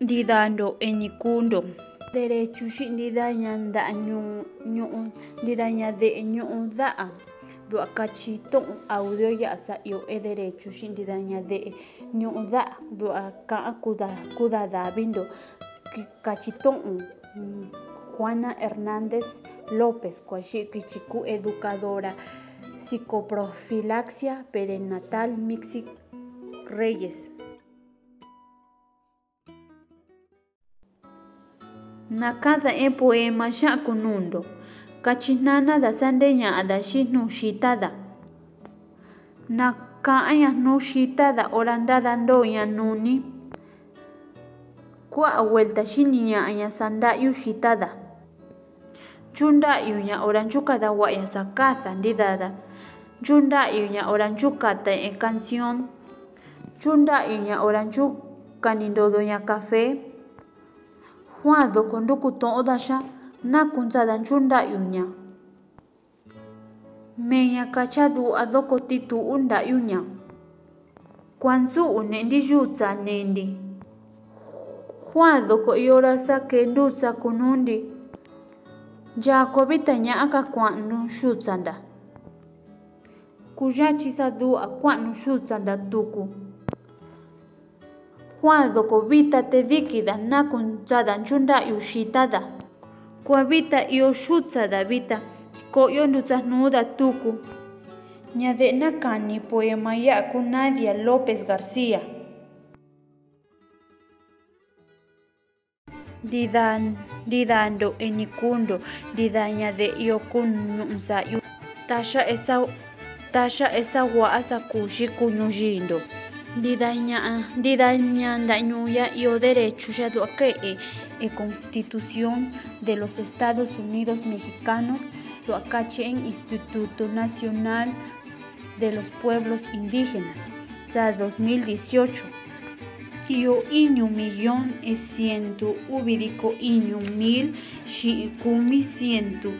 ndidando eñikundo derecho xi ndidaña nda'a ñu'u ndidaña de'e ñu'u da'a du'a kachi audio ya'sa io e derecho xi ndidaña de'e ñu'u da'a du'a ka'an kuda davindo. Kachi tu'un Juana Hernández López kichiku educadora psicoprofilaxia perinatal Mixi Reyes Nakatha epoe masha kunundo. Kachinana da sandeña adashi nushitada. Nakaya da ndo ya nuni. Kwa vuelta shiniña sanda sandayu shitada. Chundayuña oranchukada waya sakatha ndidada. Chundayuña oranchukata e canción. Chundayuña oranchukanindo ya café. juan ndoko ndukutoondaxha nakunsada ncyundayuña meña kacha ndu'a ndoko tituu ndayuña kuanxuu nendi yutsa nendi juan ndoko ihoraxa ke ndutsa kunundi. Yakovita ña'aka kuanu yutsanda kuyachi xa dua kuanu yutsanda tuku. Juan doko vita te dikida nakuntsada nchunda'yu xitada kua vita io xutsada vita ko'yo ndutsajnuda tuku. Ñade'e nakani poema ya'a ku Nadia López García. Ndidan ndidando eñikundo ndidaña de io ku ñu'unsa'yu taxa esa taxa esa wa'a sakuxi kuñuyindo. ndidaña ndidaña nda'ñuya io derecho xa du'a ke'e e Constitución de los Estados Unidos Mexicanos du'a kachi en Instituto Nacional de los Pueblos Indígenas tsa 2018 io iñu millón e ciento ubidiko iñu mil xi'i kumi ciento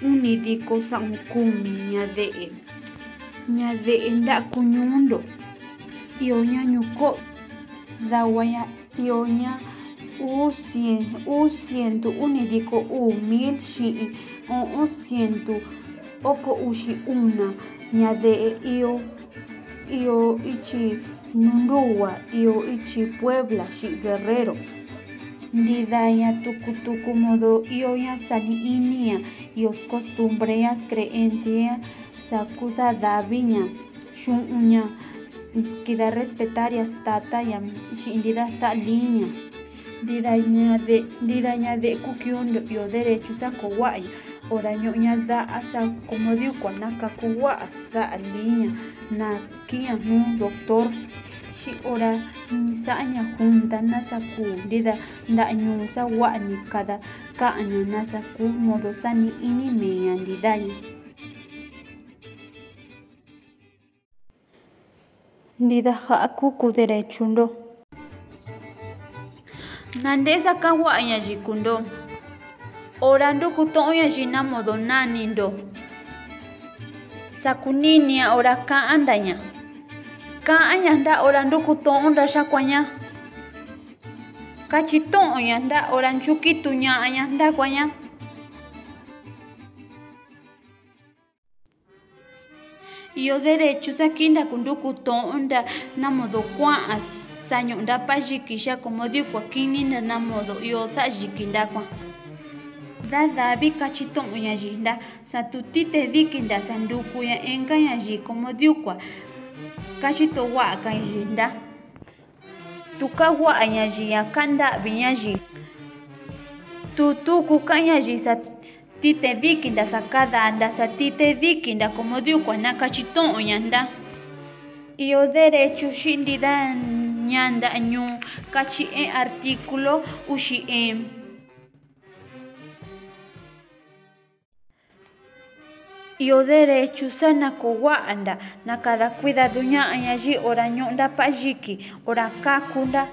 unidiko sa'un kumi ñade'e ñade'e nda'a kuñundo ioña ñuko'yo dawaña ioña uu cien uu ciento unidiko uu mil xi'i o'on ciento oko uxi una. Ñade'e io io ichi Nunduwa io ichi Puebla xi'i Guerrero. Ndidaña tuku tuku modo ioña sani'inia ios costumbreñas creencias sakudadaviña xu'unña kida respetarias tataya xi'i ndida sa'aliña ndidaña de ndidaña de kukiundo io derecho sakowa'ya ora ño'ña da'a sa como diukua nakakuwa'a da'a liña na ki'ña jnu doctor. Xi ora sa'aña junta nasaku ndida nda'a ñuu sawa'ni kada ka'aña nasaku modo sani'ini meña ndidaña nida haku ku Nandesa Nandeza kawa ayajikundo. Orando kuto oyajina modo nanindo. Sakuninia ora ka andanya. Ka anyanda orando kuto onda shakwanya. Kachito oyanda oranchuki tuña anyanda kwanya. yo derechos aquí ndakundukutonda namodo kua'an sañondapa yikixa como da namodo io sayiki ndakua dadavi kachi to'on ñayɨ nda satutite viki nda sandukuña inka ñayɨ como kwa. Kachito wa ka jinda tuka wa'a ñayɨ ña ka'an nda'vi ñayɨ tutuku ji sa satite dikinda sakadanda satite dikinda como diukua na kachito'oña nda iyo derecho xi ndidaña nda'a ñuu kachi e artículo uxi e. Iyo derecho sanakowa'anda nakada cuidado ña'aña yi ora ño'onda pa'yiki ora kakunda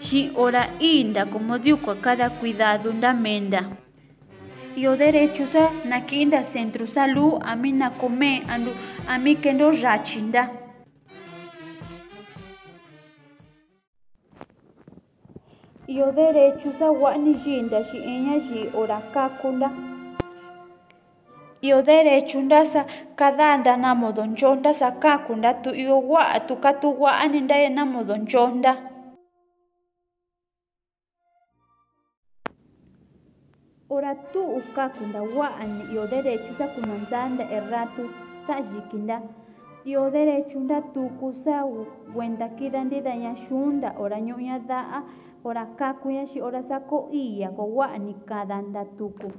xi ora i'inda como diukua kada cuidado ndamenda iyo derecho sa naki'inda centro salud ami nakome andu ami kendo rachinda. Iyo derecho sa wa'ni yinda xi'eña yi ora kakunda. Iyo derecho ndasa kadanda na modo nchonda sa kakunda tu iyo wa'a tu katu wa'ani ndaye na modo Oratu ukakunda wa'ana io derechu sa kunantza'anta erratu sa yikinna, io derechunta tuku sa ya shunda ora ñu'uña da'a, ora kakuña shi ora sa ko'iya nda tuku,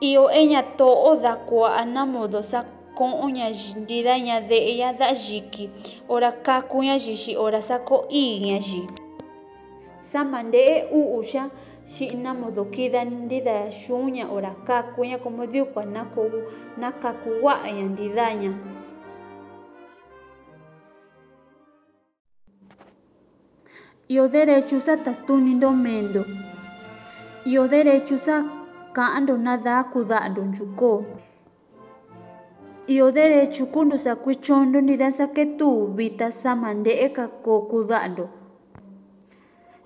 io eñato'o dakua'ana modo sa ko'onña ntita ñade'eña da'a yiki ora kakuña xi xi ora i ko'iyña xi, sa u'uxa xhina modo kida nida yuña hora kakuña komodiukua nk nakaku guaña nridaña iho derecho xataxtuninro mendo iho derecho xa kando nada kudando yuko iho derecho kundo xakuichondo nida xaketu vita samandeeka ko kudando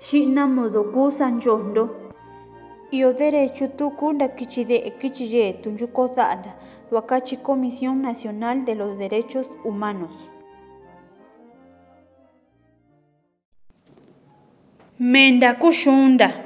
xi'na modo kuu sa nchojndo iyo derecho tuku ndakichide'e kichiyetu nchuko da'nda wakachi comisión nacional de los derechos humanos. Menda kuxunda